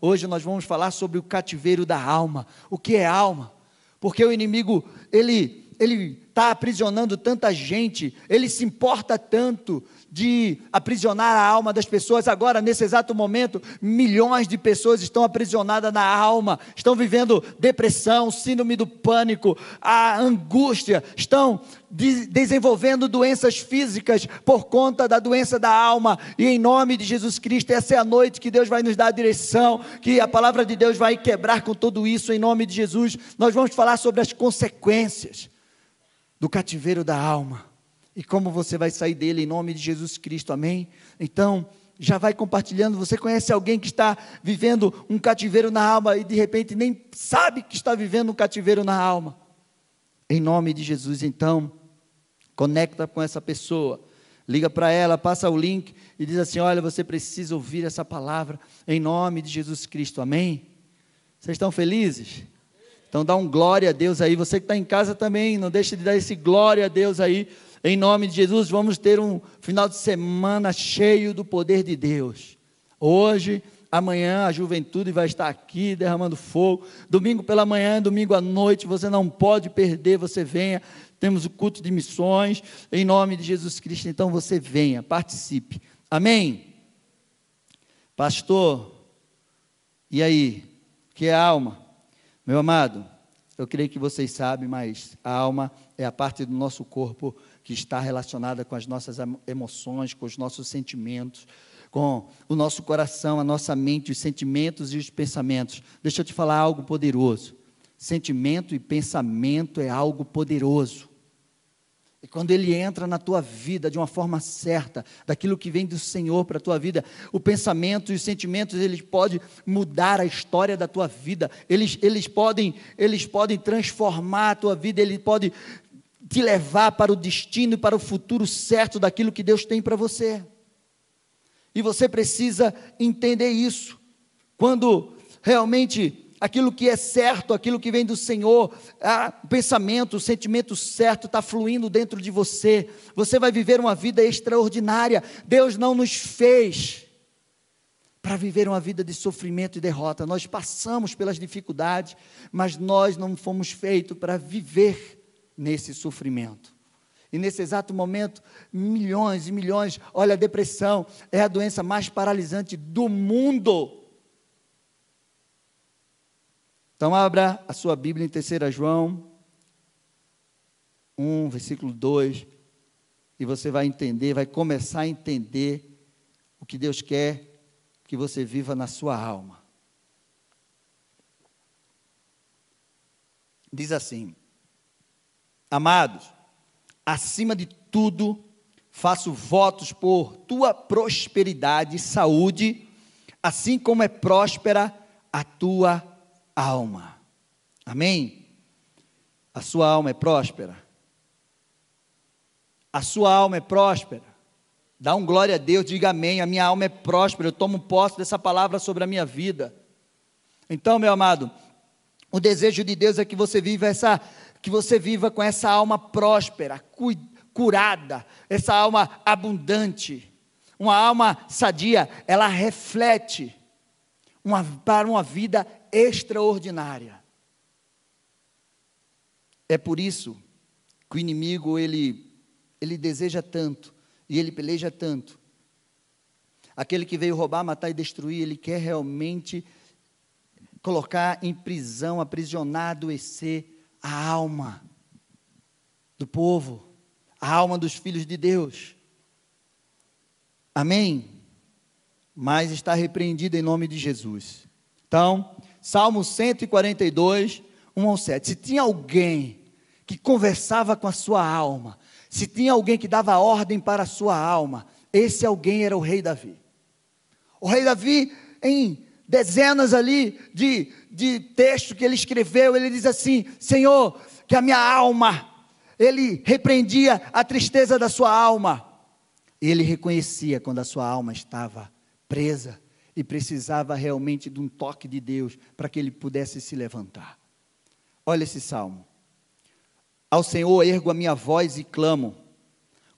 Hoje nós vamos falar sobre o cativeiro da alma. O que é alma? Porque o inimigo, ele ele está aprisionando tanta gente, ele se importa tanto de aprisionar a alma das pessoas. Agora, nesse exato momento, milhões de pessoas estão aprisionadas na alma, estão vivendo depressão, síndrome do pânico, a angústia, estão de desenvolvendo doenças físicas por conta da doença da alma. E em nome de Jesus Cristo, essa é a noite que Deus vai nos dar a direção, que a palavra de Deus vai quebrar com tudo isso em nome de Jesus. Nós vamos falar sobre as consequências do cativeiro da alma e como você vai sair dele em nome de Jesus Cristo, amém? Então, já vai compartilhando. Você conhece alguém que está vivendo um cativeiro na alma e de repente nem sabe que está vivendo um cativeiro na alma? Em nome de Jesus, então, conecta com essa pessoa, liga para ela, passa o link e diz assim: Olha, você precisa ouvir essa palavra em nome de Jesus Cristo, amém? Vocês estão felizes? Então dá um glória a Deus aí. Você que está em casa também, não deixe de dar esse glória a Deus aí. Em nome de Jesus, vamos ter um final de semana cheio do poder de Deus. Hoje, amanhã, a juventude vai estar aqui derramando fogo. Domingo pela manhã, domingo à noite, você não pode perder, você venha. Temos o culto de missões, em nome de Jesus Cristo. Então você venha, participe. Amém? Pastor, e aí? Que é alma? Meu amado, eu creio que vocês sabem, mas a alma é a parte do nosso corpo que está relacionada com as nossas emoções, com os nossos sentimentos, com o nosso coração, a nossa mente, os sentimentos e os pensamentos. Deixa eu te falar algo poderoso. Sentimento e pensamento é algo poderoso. E quando ele entra na tua vida de uma forma certa, daquilo que vem do Senhor para a tua vida, o pensamento e os sentimentos, eles podem mudar a história da tua vida, eles, eles, podem, eles podem transformar a tua vida, ele pode te levar para o destino e para o futuro certo daquilo que Deus tem para você. E você precisa entender isso. Quando realmente aquilo que é certo, aquilo que vem do Senhor, o pensamento, o sentimento certo está fluindo dentro de você. Você vai viver uma vida extraordinária. Deus não nos fez para viver uma vida de sofrimento e derrota. Nós passamos pelas dificuldades, mas nós não fomos feitos para viver nesse sofrimento. E nesse exato momento, milhões e milhões, olha, a depressão é a doença mais paralisante do mundo. Então, abra a sua Bíblia em 3 João 1, versículo 2, e você vai entender, vai começar a entender o que Deus quer que você viva na sua alma. Diz assim: Amados, acima de tudo, faço votos por tua prosperidade e saúde, assim como é próspera a tua alma. Amém? A sua alma é próspera. A sua alma é próspera. Dá um glória a Deus, diga amém. A minha alma é próspera. Eu tomo posse dessa palavra sobre a minha vida. Então, meu amado, o desejo de Deus é que você viva essa que você viva com essa alma próspera, curada, essa alma abundante. Uma alma sadia, ela reflete uma, para uma vida extraordinária. É por isso que o inimigo ele, ele deseja tanto e ele peleja tanto. Aquele que veio roubar, matar e destruir, ele quer realmente colocar em prisão, aprisionar, adoecer a alma do povo, a alma dos filhos de Deus. Amém? Mas está repreendido em nome de Jesus. Então, Salmo 142, 1 ao 7. Se tinha alguém que conversava com a sua alma, se tinha alguém que dava ordem para a sua alma, esse alguém era o rei Davi. O rei Davi, em dezenas ali de, de texto que ele escreveu, ele diz assim: Senhor, que a minha alma, ele repreendia a tristeza da sua alma. Ele reconhecia quando a sua alma estava presa e precisava realmente de um toque de Deus para que ele pudesse se levantar. Olha esse salmo. Ao Senhor ergo a minha voz e clamo.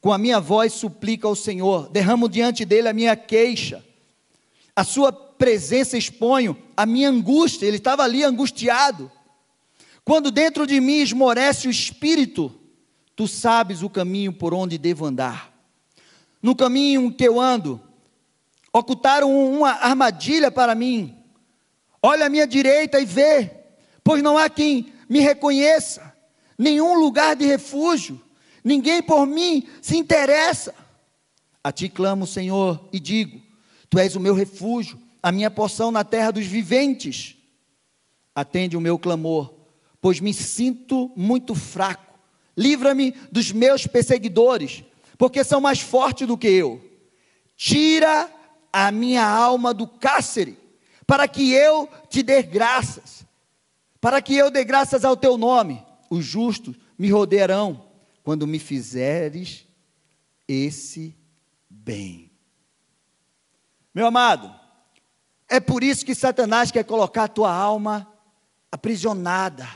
Com a minha voz suplico ao Senhor, derramo diante dele a minha queixa. A sua presença exponho a minha angústia, ele estava ali angustiado. Quando dentro de mim esmorece o espírito, tu sabes o caminho por onde devo andar. No caminho que eu ando, ocultaram uma armadilha para mim. Olha à minha direita e vê, pois não há quem me reconheça, nenhum lugar de refúgio, ninguém por mim se interessa. A ti clamo, Senhor, e digo: Tu és o meu refúgio, a minha porção na terra dos viventes. Atende o meu clamor, pois me sinto muito fraco. Livra-me dos meus perseguidores, porque são mais fortes do que eu. Tira a minha alma do cárcere, para que eu te dê graças, para que eu dê graças ao teu nome. Os justos me rodearão quando me fizeres esse bem. Meu amado, é por isso que Satanás quer colocar a tua alma aprisionada,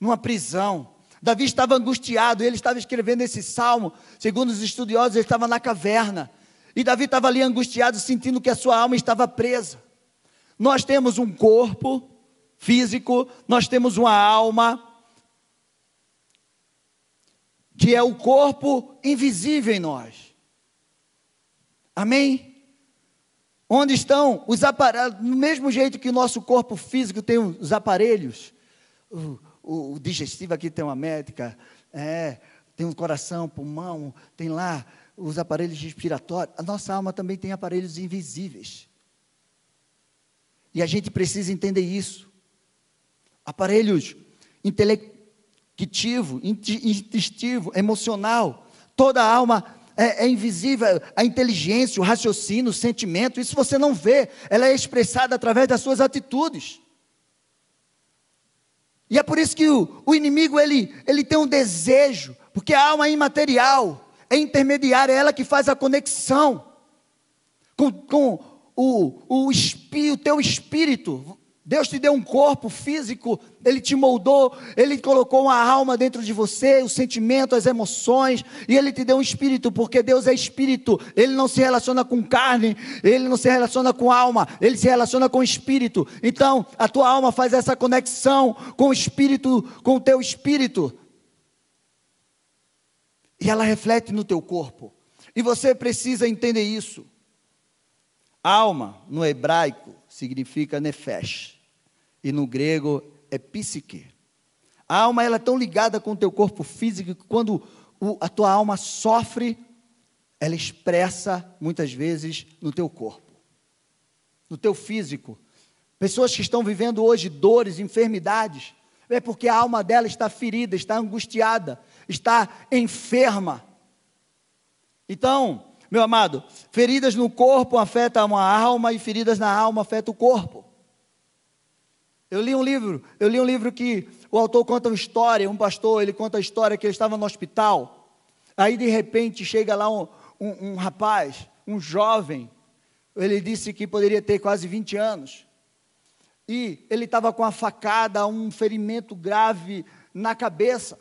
numa prisão. Davi estava angustiado, ele estava escrevendo esse salmo, segundo os estudiosos, ele estava na caverna. E Davi estava ali angustiado, sentindo que a sua alma estava presa. Nós temos um corpo físico, nós temos uma alma, que é o corpo invisível em nós. Amém? Onde estão os aparelhos, do mesmo jeito que o nosso corpo físico tem os aparelhos, o, o, o digestivo aqui tem uma médica, é, tem um coração, pulmão, tem lá os aparelhos respiratórios, a nossa alma também tem aparelhos invisíveis. E a gente precisa entender isso. Aparelhos intelectivo, intestivo, emocional, toda a alma é, é, invisível, a inteligência, o raciocínio, o sentimento, isso você não vê, ela é expressada através das suas atitudes. E é por isso que o, o inimigo ele, ele tem um desejo, porque a alma é imaterial, é intermediária, é ela que faz a conexão com, com o, o, o teu espírito. Deus te deu um corpo físico, Ele te moldou, Ele colocou uma alma dentro de você, o sentimento, as emoções, e Ele te deu um espírito, porque Deus é espírito, Ele não se relaciona com carne, Ele não se relaciona com alma, Ele se relaciona com espírito. Então, a tua alma faz essa conexão com o espírito, com o teu espírito, e ela reflete no teu corpo, e você precisa entender isso. Alma, no hebraico, significa nefesh e no grego é psique. A alma ela é tão ligada com o teu corpo físico que quando o, a tua alma sofre, ela expressa muitas vezes no teu corpo, no teu físico. Pessoas que estão vivendo hoje dores, enfermidades, é porque a alma dela está ferida, está angustiada, está enferma. Então, meu amado, feridas no corpo afetam a alma e feridas na alma afetam o corpo. Eu li um livro, eu li um livro que o autor conta uma história, um pastor, ele conta a história que ele estava no hospital. Aí de repente chega lá um, um, um rapaz, um jovem, ele disse que poderia ter quase 20 anos. E ele estava com a facada, um ferimento grave na cabeça.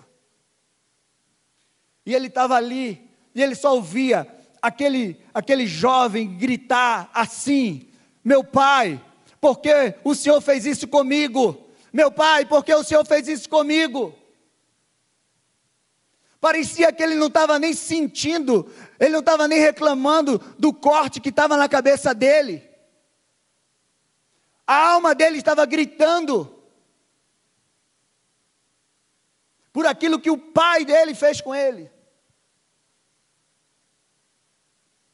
E ele estava ali, e ele só ouvia aquele, aquele jovem gritar assim: Meu pai, porque o Senhor fez isso comigo. Meu pai, porque o Senhor fez isso comigo. Parecia que ele não estava nem sentindo, ele não estava nem reclamando do corte que estava na cabeça dele. A alma dele estava gritando por aquilo que o pai dele fez com ele.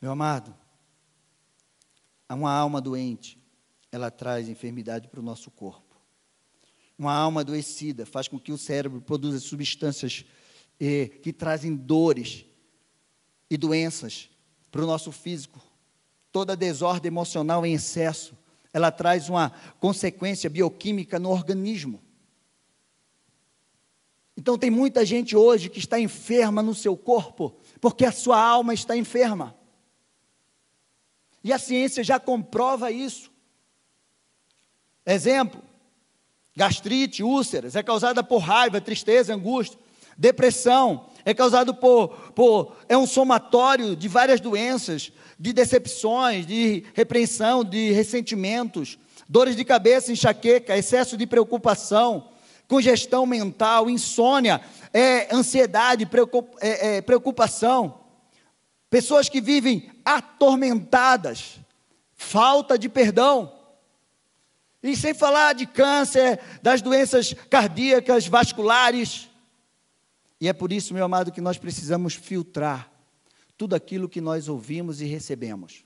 Meu amado, uma alma doente ela traz enfermidade para o nosso corpo. Uma alma adoecida faz com que o cérebro produza substâncias eh, que trazem dores e doenças para o nosso físico. Toda desordem emocional em excesso, ela traz uma consequência bioquímica no organismo. Então tem muita gente hoje que está enferma no seu corpo, porque a sua alma está enferma. E a ciência já comprova isso. Exemplo: gastrite, úlceras, é causada por raiva, tristeza, angústia, Depressão é causado por, por é um somatório de várias doenças, de decepções, de repreensão, de ressentimentos, dores de cabeça, enxaqueca, excesso de preocupação, congestão mental, insônia, é, ansiedade, é, é, preocupação. Pessoas que vivem atormentadas, falta de perdão. E sem falar de câncer, das doenças cardíacas, vasculares. E é por isso, meu amado, que nós precisamos filtrar tudo aquilo que nós ouvimos e recebemos.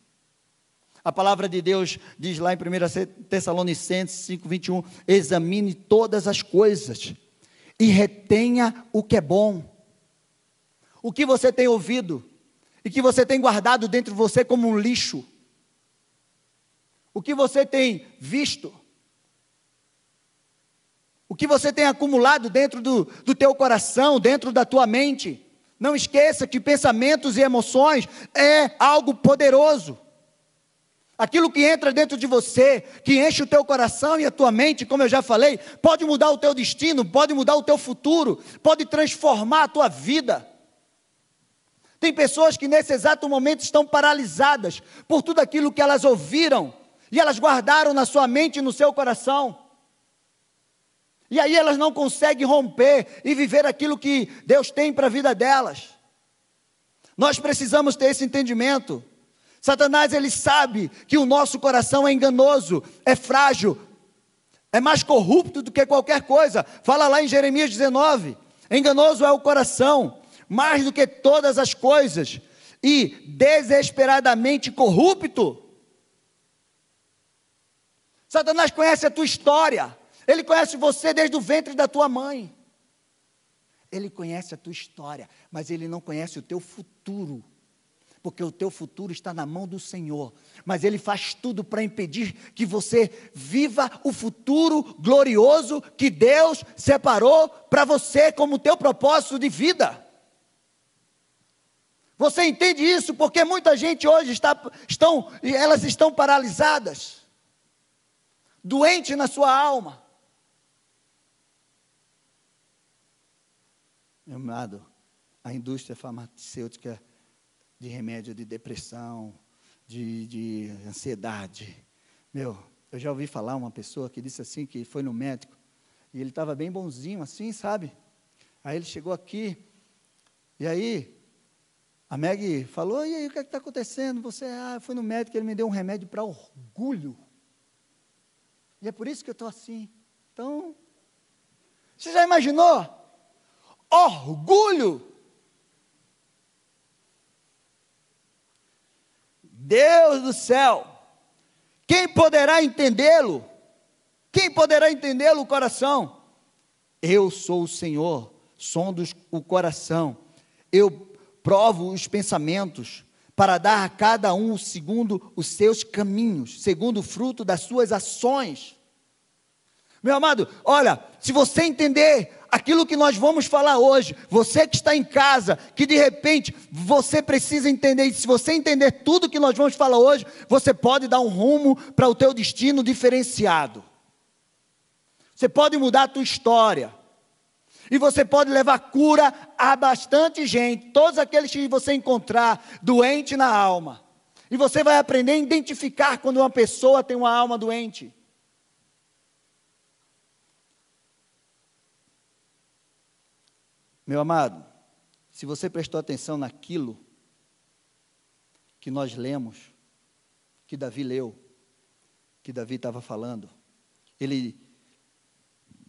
A palavra de Deus diz lá em 1 Tessalonicenses 5,21: examine todas as coisas e retenha o que é bom. O que você tem ouvido e que você tem guardado dentro de você como um lixo. O que você tem visto o que você tem acumulado dentro do, do teu coração, dentro da tua mente. Não esqueça que pensamentos e emoções é algo poderoso. Aquilo que entra dentro de você, que enche o teu coração e a tua mente, como eu já falei, pode mudar o teu destino, pode mudar o teu futuro, pode transformar a tua vida. Tem pessoas que nesse exato momento estão paralisadas por tudo aquilo que elas ouviram e elas guardaram na sua mente e no seu coração. E aí elas não conseguem romper e viver aquilo que Deus tem para a vida delas. Nós precisamos ter esse entendimento. Satanás ele sabe que o nosso coração é enganoso, é frágil, é mais corrupto do que qualquer coisa. Fala lá em Jeremias 19: enganoso é o coração, mais do que todas as coisas, e desesperadamente corrupto. Satanás conhece a tua história. Ele conhece você desde o ventre da tua mãe. Ele conhece a tua história, mas ele não conhece o teu futuro. Porque o teu futuro está na mão do Senhor. Mas ele faz tudo para impedir que você viva o futuro glorioso que Deus separou para você como teu propósito de vida. Você entende isso? Porque muita gente hoje está, estão, elas estão paralisadas, doente na sua alma. Meu amado, a indústria farmacêutica de remédio de depressão, de, de ansiedade. Meu, eu já ouvi falar uma pessoa que disse assim, que foi no médico, e ele estava bem bonzinho assim, sabe? Aí ele chegou aqui, e aí a Meg falou, e aí, o que é está acontecendo? Você, ah, foi no médico, ele me deu um remédio para orgulho. E é por isso que eu estou assim. Então, você já imaginou? orgulho. Deus do céu, quem poderá entendê-lo? Quem poderá entendê-lo o coração? Eu sou o Senhor, sondo o coração, eu provo os pensamentos, para dar a cada um segundo os seus caminhos, segundo o fruto das suas ações. Meu amado, olha, se você entender aquilo que nós vamos falar hoje, você que está em casa, que de repente você precisa entender, se você entender tudo que nós vamos falar hoje, você pode dar um rumo para o teu destino diferenciado. Você pode mudar a tua história. E você pode levar cura a bastante gente, todos aqueles que você encontrar doente na alma. E você vai aprender a identificar quando uma pessoa tem uma alma doente. Meu amado, se você prestou atenção naquilo que nós lemos, que Davi leu, que Davi estava falando, ele,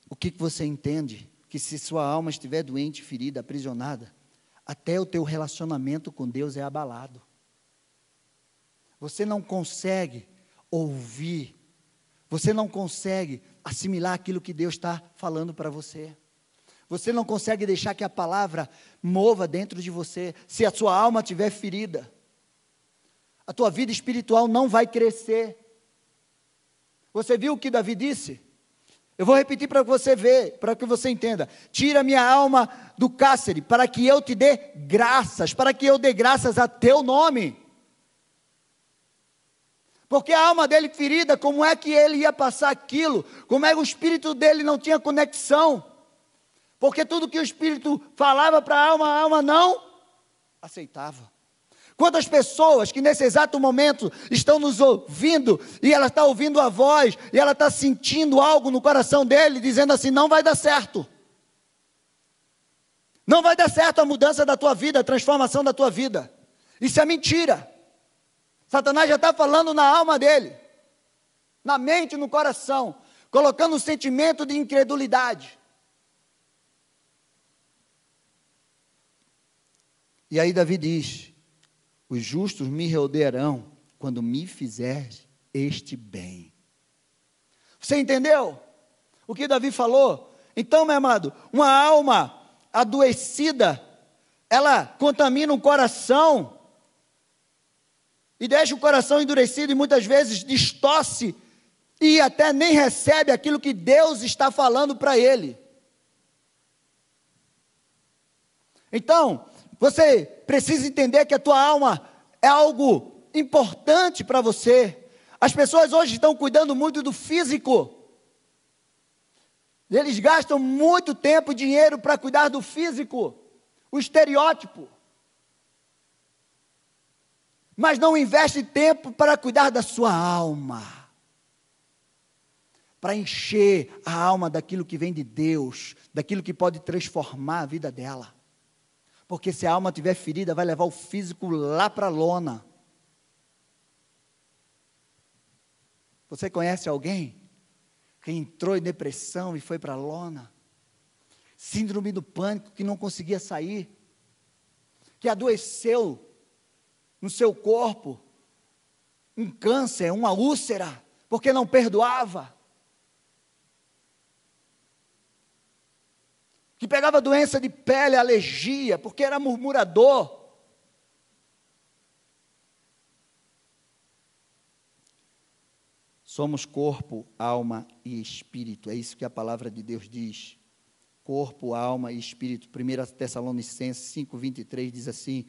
o que, que você entende? Que se sua alma estiver doente, ferida, aprisionada, até o teu relacionamento com Deus é abalado. Você não consegue ouvir, você não consegue assimilar aquilo que Deus está falando para você. Você não consegue deixar que a palavra mova dentro de você, se a sua alma estiver ferida. A tua vida espiritual não vai crescer. Você viu o que Davi disse? Eu vou repetir para você ver, para que você entenda. Tira minha alma do cárcere, para que eu te dê graças, para que eu dê graças a teu nome. Porque a alma dele ferida, como é que ele ia passar aquilo? Como é que o espírito dele não tinha conexão? Porque tudo que o Espírito falava para a alma, a alma não aceitava. Quantas pessoas que nesse exato momento estão nos ouvindo e ela está ouvindo a voz e ela está sentindo algo no coração dele dizendo assim: não vai dar certo. Não vai dar certo a mudança da tua vida, a transformação da tua vida. Isso é mentira. Satanás já está falando na alma dele, na mente, no coração, colocando um sentimento de incredulidade. E aí Davi diz: Os justos me rodearão quando me fizer este bem. Você entendeu o que Davi falou? Então, meu amado, uma alma adoecida, ela contamina o coração e deixa o coração endurecido e muitas vezes distorce e até nem recebe aquilo que Deus está falando para ele. Então, você precisa entender que a tua alma é algo importante para você. As pessoas hoje estão cuidando muito do físico. Eles gastam muito tempo e dinheiro para cuidar do físico, o estereótipo. Mas não investe tempo para cuidar da sua alma. Para encher a alma daquilo que vem de Deus, daquilo que pode transformar a vida dela. Porque se a alma tiver ferida, vai levar o físico lá para a lona. Você conhece alguém que entrou em depressão e foi para a lona? Síndrome do pânico que não conseguia sair, que adoeceu no seu corpo, um câncer, uma úlcera, porque não perdoava. Que pegava doença de pele, alergia, porque era murmurador. Somos corpo, alma e espírito, é isso que a palavra de Deus diz. Corpo, alma e espírito. 1 Tessalonicenses 5,23 diz assim: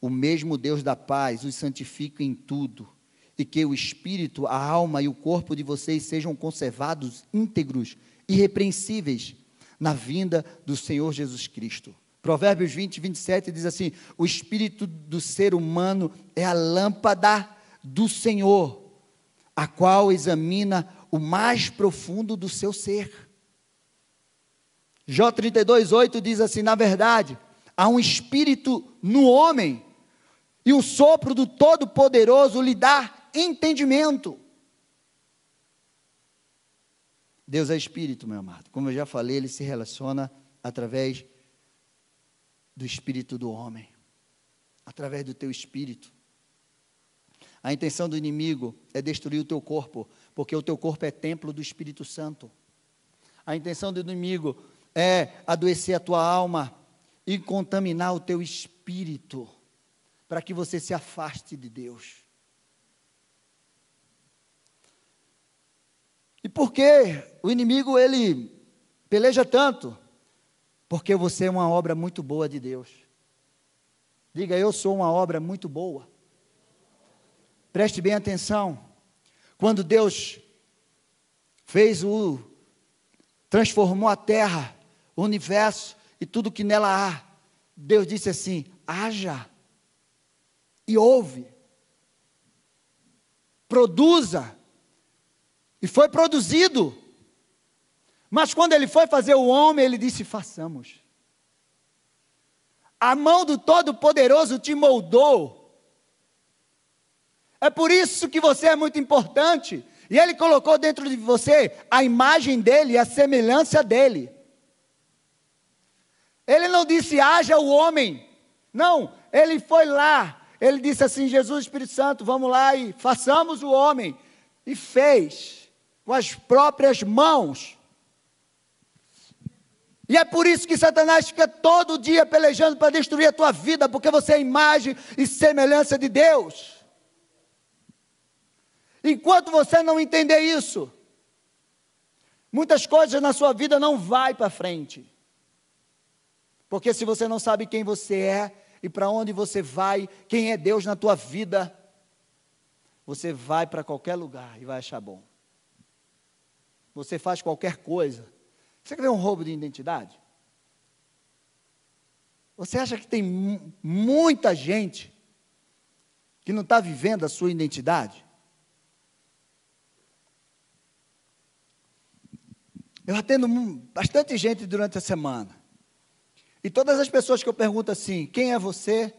O mesmo Deus da paz os santifica em tudo, e que o espírito, a alma e o corpo de vocês sejam conservados íntegros, irrepreensíveis na vinda do Senhor Jesus Cristo. Provérbios 20, 27 diz assim: O espírito do ser humano é a lâmpada do Senhor, a qual examina o mais profundo do seu ser. Jó 32, 8 diz assim: Na verdade, há um espírito no homem, e o sopro do Todo-Poderoso lhe dá entendimento. Deus é espírito, meu amado. Como eu já falei, ele se relaciona através do espírito do homem, através do teu espírito. A intenção do inimigo é destruir o teu corpo, porque o teu corpo é templo do Espírito Santo. A intenção do inimigo é adoecer a tua alma e contaminar o teu espírito, para que você se afaste de Deus. E por que o inimigo ele peleja tanto? Porque você é uma obra muito boa de Deus. Diga, eu sou uma obra muito boa. Preste bem atenção. Quando Deus fez o transformou a terra, o universo e tudo que nela há, Deus disse assim: haja e ouve, produza e foi produzido. Mas quando ele foi fazer o homem, ele disse: façamos. A mão do Todo-Poderoso te moldou. É por isso que você é muito importante. E ele colocou dentro de você a imagem dele a semelhança dele. Ele não disse haja o homem. Não, ele foi lá. Ele disse assim: Jesus Espírito Santo, vamos lá e façamos o homem. E fez com as próprias mãos. E é por isso que Satanás fica todo dia pelejando para destruir a tua vida, porque você é imagem e semelhança de Deus. Enquanto você não entender isso, muitas coisas na sua vida não vai para frente. Porque se você não sabe quem você é e para onde você vai, quem é Deus na tua vida, você vai para qualquer lugar e vai achar bom. Você faz qualquer coisa, Você quer ver um roubo de identidade? Você acha que tem muita gente que não está vivendo a sua identidade? Eu atendo bastante gente durante a semana. E todas as pessoas que eu pergunto assim, quem é você?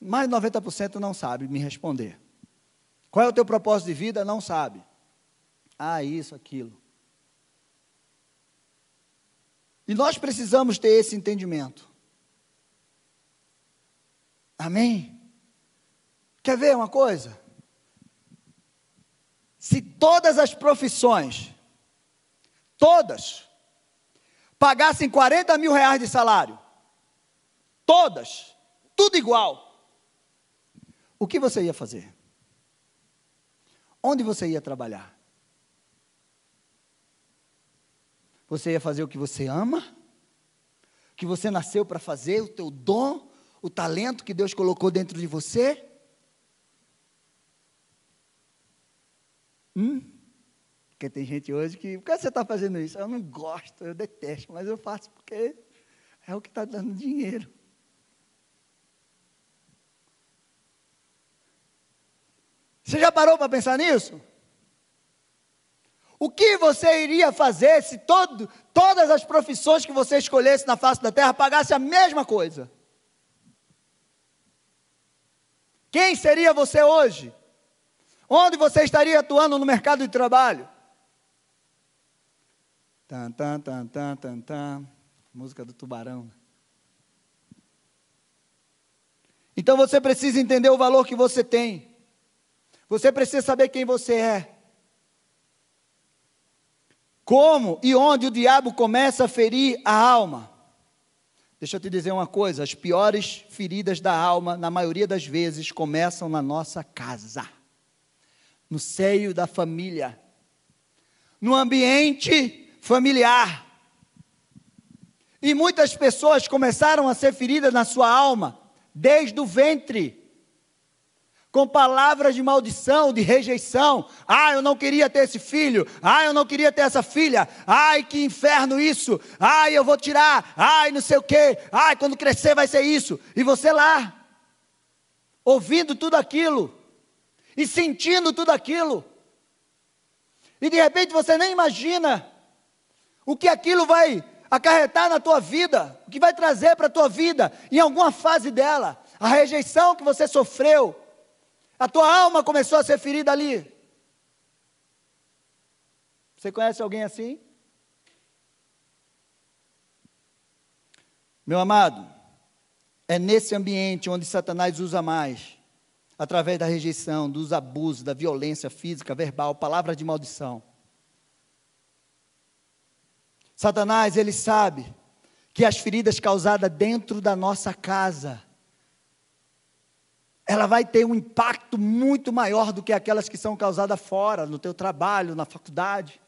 Mais de 90% não sabe me responder. Qual é o teu propósito de vida? Não sabe. Ah, isso, aquilo. E nós precisamos ter esse entendimento. Amém? Quer ver uma coisa? Se todas as profissões, todas, pagassem 40 mil reais de salário, todas, tudo igual, o que você ia fazer? Onde você ia trabalhar? Você ia fazer o que você ama? O que você nasceu para fazer, o teu dom, o talento que Deus colocou dentro de você? Hum? Porque tem gente hoje que, por que você está fazendo isso? Eu não gosto, eu detesto, mas eu faço porque é o que está dando dinheiro. Você já parou para pensar nisso? O que você iria fazer se todo, todas as profissões que você escolhesse na face da terra pagassem a mesma coisa? Quem seria você hoje? Onde você estaria atuando no mercado de trabalho? Tan, tan, tan, tan, tan, tan. Música do tubarão. Então você precisa entender o valor que você tem. Você precisa saber quem você é. Como e onde o diabo começa a ferir a alma. Deixa eu te dizer uma coisa: as piores feridas da alma, na maioria das vezes, começam na nossa casa, no seio da família, no ambiente familiar. E muitas pessoas começaram a ser feridas na sua alma, desde o ventre com palavras de maldição, de rejeição. Ah, eu não queria ter esse filho. Ah, eu não queria ter essa filha. Ai, que inferno isso. Ai, eu vou tirar. Ai, não sei o quê. Ai, quando crescer vai ser isso. E você lá, ouvindo tudo aquilo e sentindo tudo aquilo. E de repente você nem imagina o que aquilo vai acarretar na tua vida, o que vai trazer para a tua vida em alguma fase dela. A rejeição que você sofreu, a tua alma começou a ser ferida ali. Você conhece alguém assim? Meu amado, é nesse ambiente onde Satanás usa mais, através da rejeição, dos abusos, da violência física, verbal, palavras de maldição. Satanás, ele sabe que as feridas causadas dentro da nossa casa ela vai ter um impacto muito maior do que aquelas que são causadas fora, no teu trabalho, na faculdade.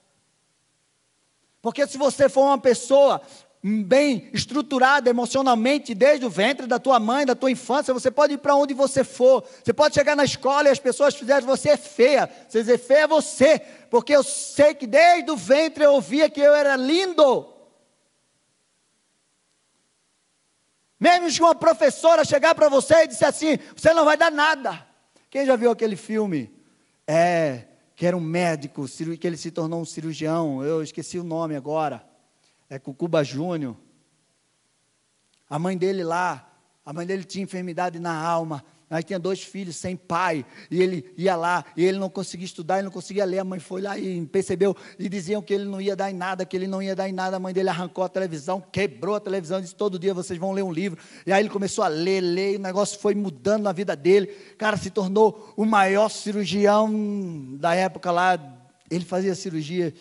Porque se você for uma pessoa bem estruturada emocionalmente desde o ventre da tua mãe, da tua infância, você pode ir para onde você for. Você pode chegar na escola e as pessoas fizerem você é feia. Você dizer feia é você, porque eu sei que desde o ventre eu ouvia que eu era lindo. Mesmo que uma professora chegar para você e disser assim, você não vai dar nada. Quem já viu aquele filme? É, que era um médico, que ele se tornou um cirurgião, eu esqueci o nome agora. É Cucuba Júnior. A mãe dele lá, a mãe dele tinha enfermidade na alma. Aí tinha dois filhos sem pai, e ele ia lá, e ele não conseguia estudar, ele não conseguia ler. A mãe foi lá e percebeu, e diziam que ele não ia dar em nada, que ele não ia dar em nada. A mãe dele arrancou a televisão, quebrou a televisão, disse: Todo dia vocês vão ler um livro. E aí ele começou a ler, ler, e o negócio foi mudando na vida dele. Cara, se tornou o maior cirurgião da época lá. Ele fazia cirurgia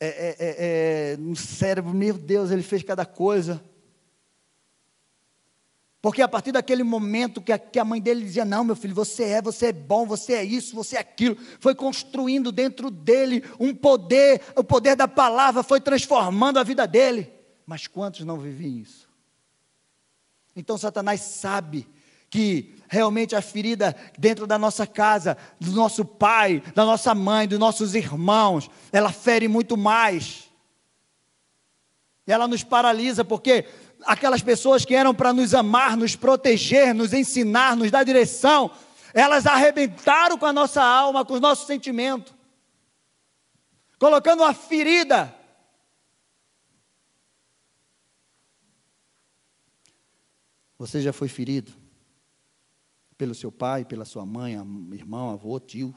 é, é, é, é no cérebro, meu Deus, ele fez cada coisa. Porque a partir daquele momento que a, que a, mãe dele dizia: Não, meu filho, você é, você é bom, você é isso, você é aquilo, foi construindo dentro dele um poder, o poder da palavra foi transformando a vida dele. Mas quantos não vivem isso? Então Satanás sabe que realmente a ferida dentro da nossa casa, do nosso pai, da nossa mãe, dos nossos irmãos, ela fere muito mais. E ela nos paralisa porque aquelas pessoas que eram para nos amar, nos proteger, nos ensinar, nos dar direção, elas arrebentaram com a nossa alma, com os nossos sentimentos, colocando uma ferida. Você já foi ferido pelo seu pai, pela sua mãe, irmão, avô, tio,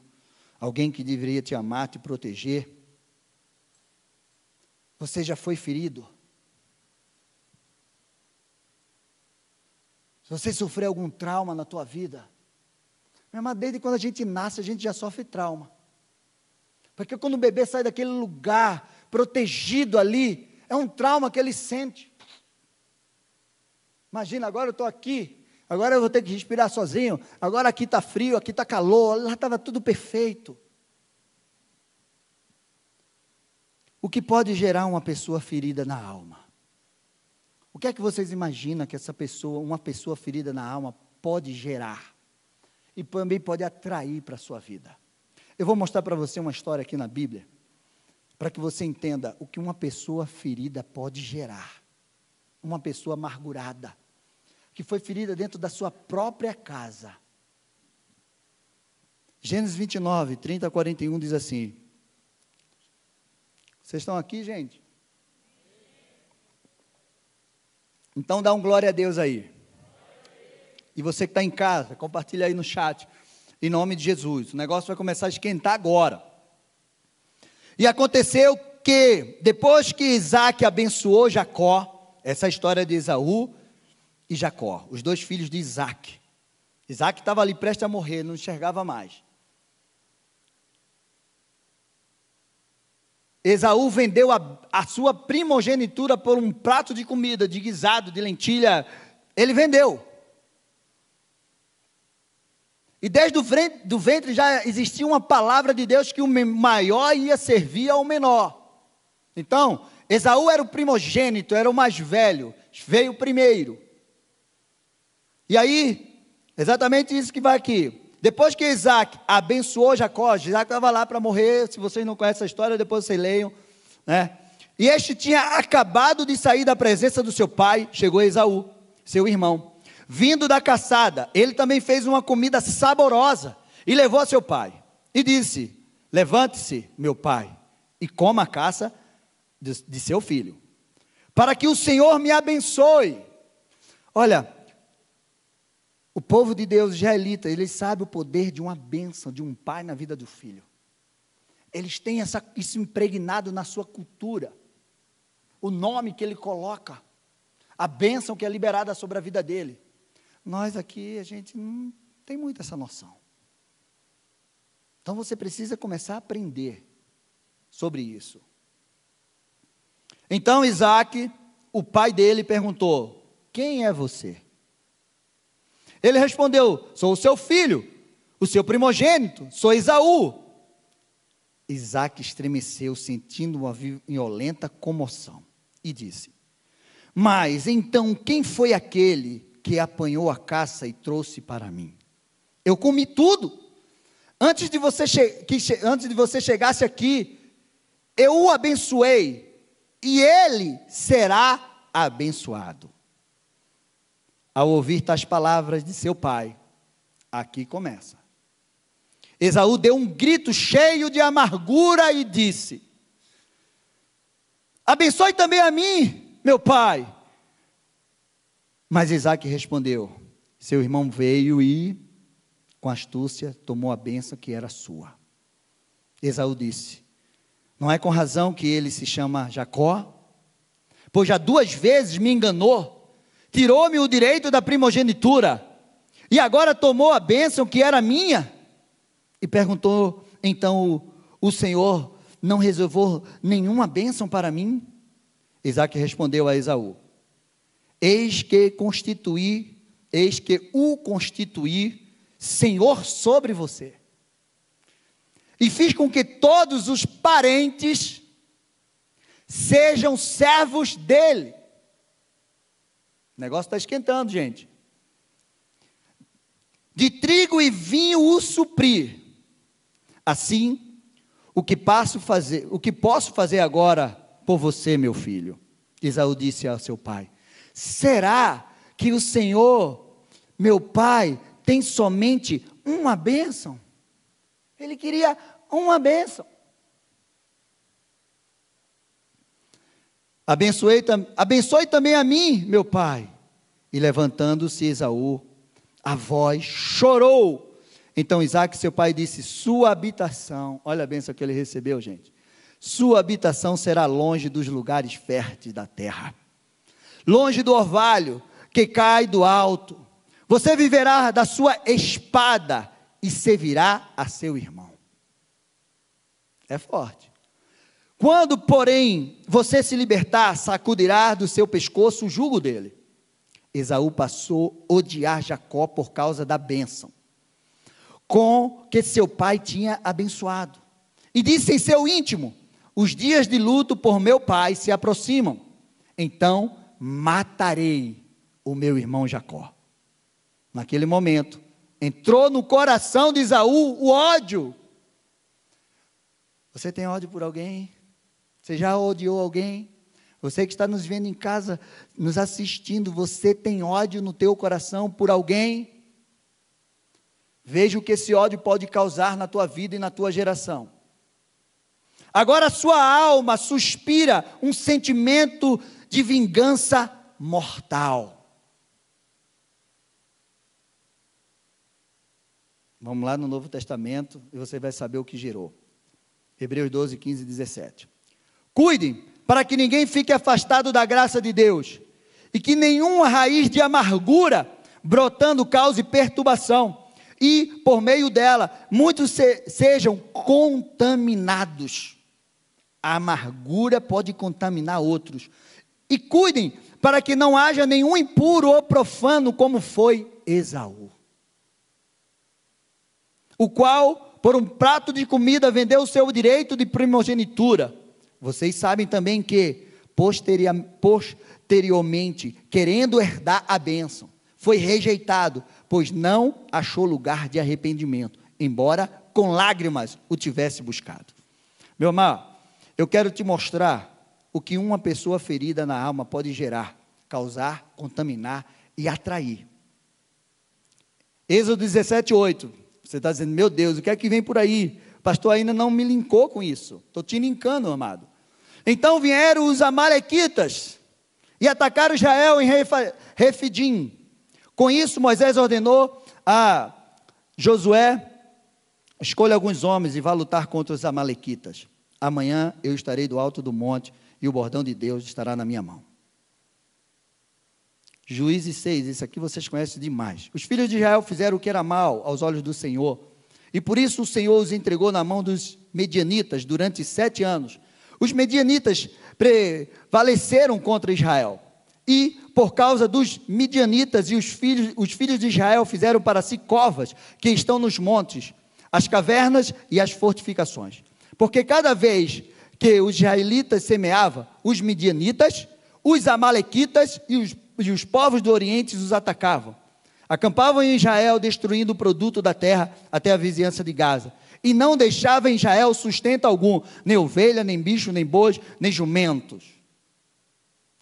alguém que deveria te amar, te proteger. Você já foi ferido? Se você sofreu algum trauma na tua vida, mas desde quando a gente nasce, a gente já sofre trauma. Porque quando o bebê sai daquele lugar protegido ali, é um trauma que ele sente. Imagina, agora eu estou aqui, agora eu vou ter que respirar sozinho, agora aqui está frio, aqui está calor, lá estava tudo perfeito. O que pode gerar uma pessoa ferida na alma? O que é que vocês imaginam que essa pessoa, uma pessoa ferida na alma, pode gerar? E também pode atrair para a sua vida. Eu vou mostrar para você uma história aqui na Bíblia, para que você entenda o que uma pessoa ferida pode gerar. Uma pessoa amargurada, que foi ferida dentro da sua própria casa. Gênesis 29, 30 a 41 diz assim: Vocês estão aqui, gente? Então dá um glória a Deus aí. E você que está em casa, compartilha aí no chat. Em nome de Jesus. O negócio vai começar a esquentar agora. E aconteceu que, depois que Isaac abençoou Jacó, essa é história de Esaú e Jacó, os dois filhos de Isaac. Isaac estava ali prestes a morrer, não enxergava mais. Esaú vendeu a, a sua primogenitura por um prato de comida, de guisado, de lentilha. Ele vendeu. E desde o ventre, já existia uma palavra de Deus que o maior ia servir ao menor. Então, Esaú era o primogênito, era o mais velho, veio primeiro. E aí, exatamente isso que vai aqui. Depois que Isaac abençoou Jacó, Isaac estava lá para morrer. Se vocês não conhecem a história, depois vocês leiam. Né? E este tinha acabado de sair da presença do seu pai, chegou Esaú, seu irmão. Vindo da caçada, ele também fez uma comida saborosa e levou a seu pai. E disse: Levante-se, meu pai, e coma a caça de, de seu filho, para que o Senhor me abençoe. Olha, o povo de Deus, israelita, eles sabem o poder de uma bênção de um pai na vida do filho. Eles têm essa, isso impregnado na sua cultura. O nome que ele coloca, a bênção que é liberada sobre a vida dele. Nós aqui, a gente não tem muito essa noção. Então você precisa começar a aprender sobre isso. Então Isaac, o pai dele, perguntou: Quem é você? Ele respondeu: Sou o seu filho, o seu primogênito, sou Esaú. Isaac estremeceu, sentindo uma violenta comoção, e disse: Mas então quem foi aquele que apanhou a caça e trouxe para mim? Eu comi tudo. Antes de você, antes de você chegasse aqui, eu o abençoei, e ele será abençoado. Ao ouvir tais palavras de seu pai, aqui começa. Esaú deu um grito cheio de amargura e disse: Abençoe também a mim, meu pai. Mas Isaac respondeu: Seu irmão veio e, com astúcia, tomou a bênção que era sua. Esaú disse: Não é com razão que ele se chama Jacó? Pois já duas vezes me enganou tirou-me o direito da primogenitura, e agora tomou a bênção que era minha. E perguntou então o, o Senhor: Não reservou nenhuma bênção para mim? Isaac respondeu a Esaú: Eis que constituí, eis que o constituí Senhor sobre você. E fiz com que todos os parentes sejam servos dele. O negócio está esquentando, gente. De trigo e vinho o suprir. Assim, o que fazer, o que posso fazer agora por você, meu filho? Esaú disse ao seu pai: Será que o Senhor, meu pai, tem somente uma bênção? Ele queria uma bênção. Abençoe, abençoe também a mim, meu pai. E levantando-se Esaú, a voz chorou. Então Isaac, seu pai, disse: Sua habitação, olha a bênção que ele recebeu, gente. Sua habitação será longe dos lugares férteis da terra, longe do orvalho que cai do alto. Você viverá da sua espada e servirá a seu irmão. É forte. Quando, porém, você se libertar, sacudirá do seu pescoço o jugo dele. Esaú passou a odiar Jacó por causa da bênção, com que seu pai tinha abençoado. E disse em seu íntimo: Os dias de luto por meu pai se aproximam, então matarei o meu irmão Jacó. Naquele momento, entrou no coração de Esaú o ódio. Você tem ódio por alguém? Você já odiou alguém? Você que está nos vendo em casa, nos assistindo, você tem ódio no teu coração por alguém? Veja o que esse ódio pode causar na tua vida e na tua geração. Agora a sua alma suspira um sentimento de vingança mortal. Vamos lá no Novo Testamento e você vai saber o que gerou. Hebreus 12, 15 e 17. Cuidem para que ninguém fique afastado da graça de Deus e que nenhuma raiz de amargura brotando cause perturbação e, por meio dela, muitos se, sejam contaminados. A amargura pode contaminar outros. E cuidem para que não haja nenhum impuro ou profano, como foi Esaú, o qual, por um prato de comida, vendeu o seu direito de primogenitura vocês sabem também que, posteriormente, querendo herdar a bênção, foi rejeitado, pois não achou lugar de arrependimento, embora com lágrimas o tivesse buscado. Meu irmão, eu quero te mostrar o que uma pessoa ferida na alma pode gerar, causar, contaminar e atrair. Êxodo 17, 8. Você está dizendo, meu Deus, o que é que vem por aí? Pastor ainda não me linkou com isso. Estou te linkando, amado. Então vieram os amalequitas e atacaram Israel em Refidim. Com isso, Moisés ordenou a Josué: escolha alguns homens e vá lutar contra os amalequitas. Amanhã eu estarei do alto do monte e o bordão de Deus estará na minha mão. Juízes 6, isso aqui vocês conhecem demais. Os filhos de Israel fizeram o que era mal aos olhos do Senhor, e por isso o Senhor os entregou na mão dos medianitas durante sete anos, os medianitas prevaleceram contra Israel. E, por causa dos midianitas e os filhos, os filhos de Israel fizeram para si covas que estão nos montes, as cavernas e as fortificações. Porque cada vez que os israelitas semeavam, os midianitas, os amalequitas e os, e os povos do Oriente os atacavam. Acampavam em Israel, destruindo o produto da terra até a vizinhança de Gaza e não deixava em Israel sustento algum, nem ovelha, nem bicho, nem bois, nem jumentos.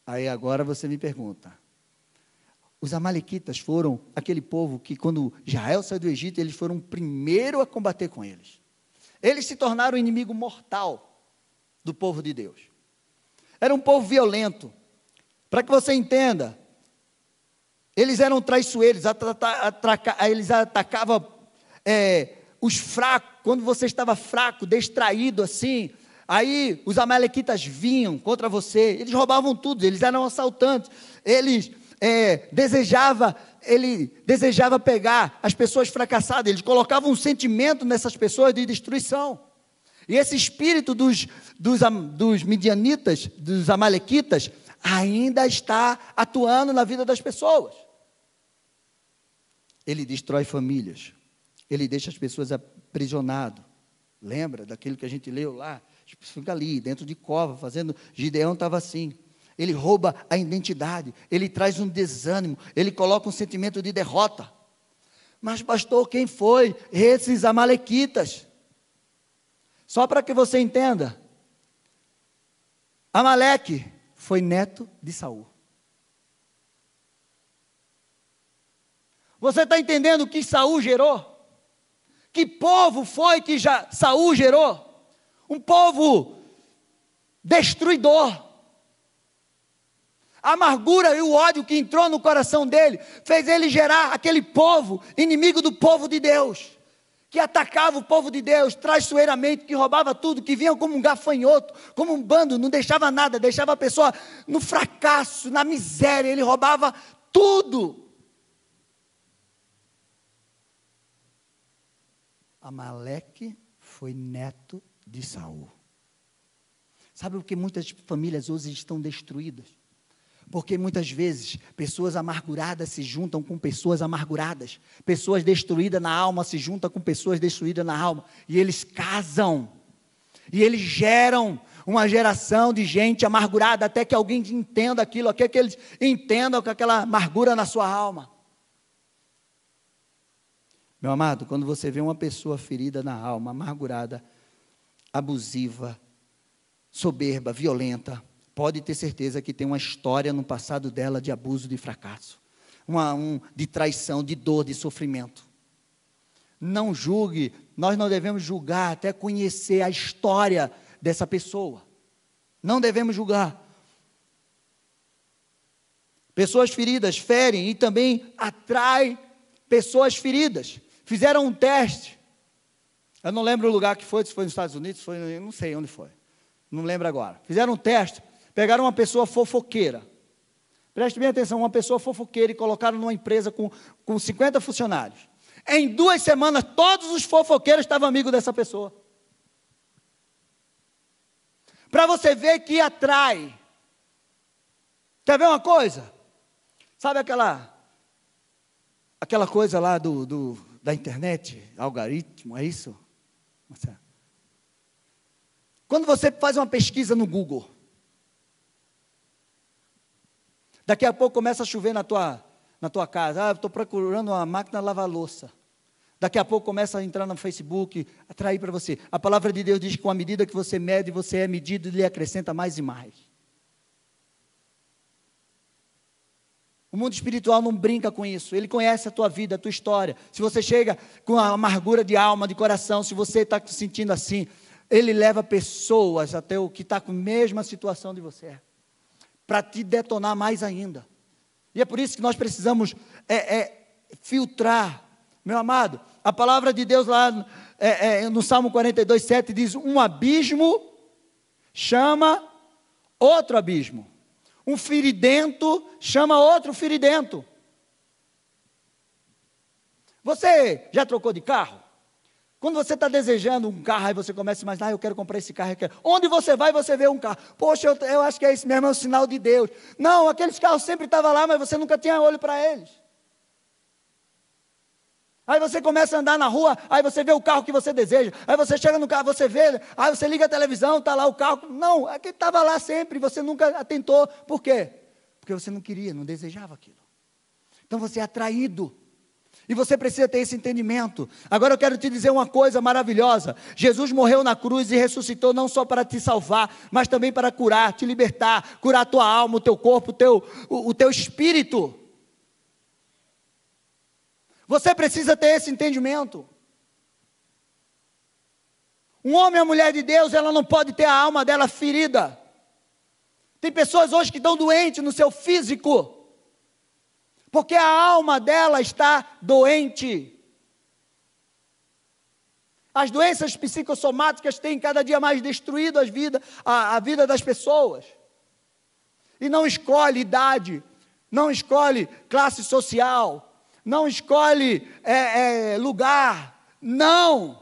Aí agora você me pergunta: os Amalequitas foram aquele povo que, quando Israel saiu do Egito, eles foram o primeiro a combater com eles. Eles se tornaram inimigo mortal do povo de Deus. Era um povo violento. Para que você entenda, eles eram traiçoeiros, eles atacavam é, os fracos, quando você estava fraco, distraído assim, aí os amalequitas vinham contra você, eles roubavam tudo, eles eram assaltantes, eles é, desejava, ele desejava pegar as pessoas fracassadas, eles colocavam um sentimento nessas pessoas de destruição. E esse espírito dos, dos, dos midianitas, dos amalequitas, ainda está atuando na vida das pessoas. Ele destrói famílias, ele deixa as pessoas aprisionadas. Lembra daquilo que a gente leu lá? Fica ali, dentro de cova, fazendo. Gideão estava assim. Ele rouba a identidade, ele traz um desânimo, ele coloca um sentimento de derrota. Mas, pastor, quem foi? Esses amalequitas. Só para que você entenda. Amaleque foi neto de Saul. Você está entendendo o que Saul gerou? Que povo foi que já Saul gerou? Um povo destruidor. A amargura e o ódio que entrou no coração dele fez ele gerar aquele povo, inimigo do povo de Deus, que atacava o povo de Deus traiçoeiramente, que roubava tudo, que vinha como um gafanhoto, como um bando, não deixava nada, deixava a pessoa no fracasso, na miséria, ele roubava tudo. Amaleque foi neto de Saul. Sabe por que muitas famílias hoje estão destruídas? Porque muitas vezes pessoas amarguradas se juntam com pessoas amarguradas, pessoas destruídas na alma se juntam com pessoas destruídas na alma, e eles casam, e eles geram uma geração de gente amargurada, até que alguém entenda aquilo, até que eles entendam com aquela amargura na sua alma. Meu amado, quando você vê uma pessoa ferida na alma, amargurada, abusiva, soberba, violenta, pode ter certeza que tem uma história no passado dela de abuso, de fracasso, uma, um, de traição, de dor, de sofrimento. Não julgue, nós não devemos julgar até conhecer a história dessa pessoa. Não devemos julgar. Pessoas feridas ferem e também atraem pessoas feridas. Fizeram um teste. Eu não lembro o lugar que foi, se foi nos Estados Unidos, foi, não sei onde foi. Não lembro agora. Fizeram um teste, pegaram uma pessoa fofoqueira. Preste bem atenção, uma pessoa fofoqueira e colocaram numa empresa com, com 50 funcionários. Em duas semanas, todos os fofoqueiros estavam amigos dessa pessoa. Para você ver que atrai. Quer ver uma coisa? Sabe aquela aquela coisa lá do, do da internet, algoritmo, é isso? Quando você faz uma pesquisa no Google, daqui a pouco começa a chover na tua, na tua casa, ah, estou procurando uma máquina lavar louça. Daqui a pouco começa a entrar no Facebook, atrair para você. A palavra de Deus diz que com a medida que você mede, você é medido e lhe acrescenta mais e mais. O mundo espiritual não brinca com isso. Ele conhece a tua vida, a tua história. Se você chega com a amargura de alma, de coração, se você está se sentindo assim, ele leva pessoas até o que está com a mesma situação de você, para te detonar mais ainda. E é por isso que nós precisamos é, é, filtrar, meu amado. A palavra de Deus lá é, é no Salmo 42, 7 diz: Um abismo chama outro abismo. Um feridento chama outro feridento. Você já trocou de carro? Quando você está desejando um carro, aí você começa a imaginar, ah, eu quero comprar esse carro. Onde você vai, você vê um carro. Poxa, eu, eu acho que é esse mesmo, é um sinal de Deus. Não, aqueles carros sempre estavam lá, mas você nunca tinha olho para eles. Aí você começa a andar na rua, aí você vê o carro que você deseja. Aí você chega no carro, você vê, aí você liga a televisão, está lá o carro. Não, é que estava lá sempre, você nunca atentou. Por quê? Porque você não queria, não desejava aquilo. Então você é atraído. E você precisa ter esse entendimento. Agora eu quero te dizer uma coisa maravilhosa: Jesus morreu na cruz e ressuscitou não só para te salvar, mas também para curar, te libertar, curar a tua alma, o teu corpo, o teu, o, o teu espírito. Você precisa ter esse entendimento. Um homem ou mulher de Deus, ela não pode ter a alma dela ferida. Tem pessoas hoje que estão doentes no seu físico, porque a alma dela está doente. As doenças psicossomáticas têm cada dia mais destruído as vida, a, a vida das pessoas. E não escolhe idade, não escolhe classe social, não escolhe é, é, lugar, não.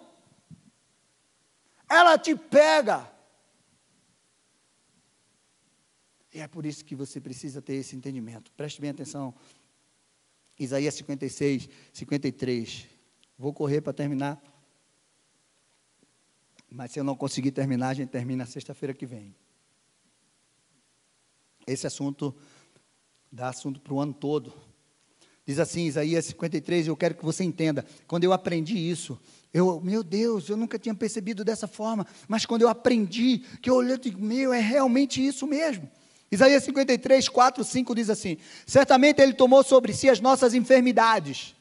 Ela te pega. E é por isso que você precisa ter esse entendimento. Preste bem atenção. Isaías 56, 53. Vou correr para terminar. Mas se eu não conseguir terminar, a gente termina sexta-feira que vem. Esse assunto dá assunto para o ano todo. Diz assim, Isaías 53, eu quero que você entenda. Quando eu aprendi isso, eu, meu Deus, eu nunca tinha percebido dessa forma, mas quando eu aprendi, que eu olhei e digo, meu, é realmente isso mesmo. Isaías 53, 4, 5 diz assim: Certamente Ele tomou sobre si as nossas enfermidades.